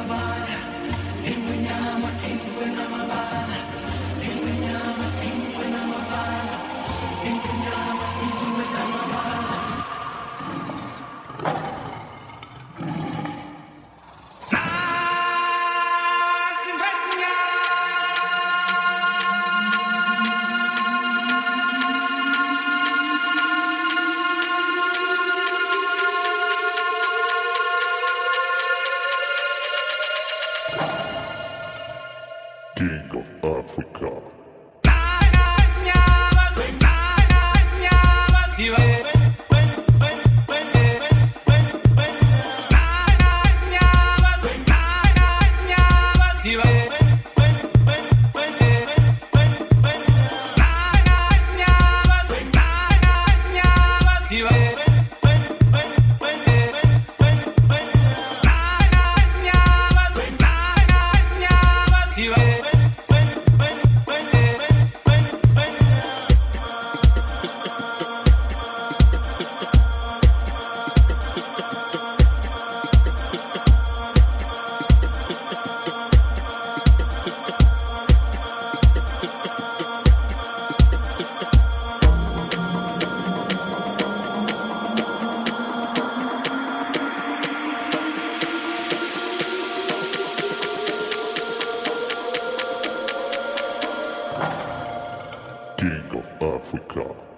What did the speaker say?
King Africa.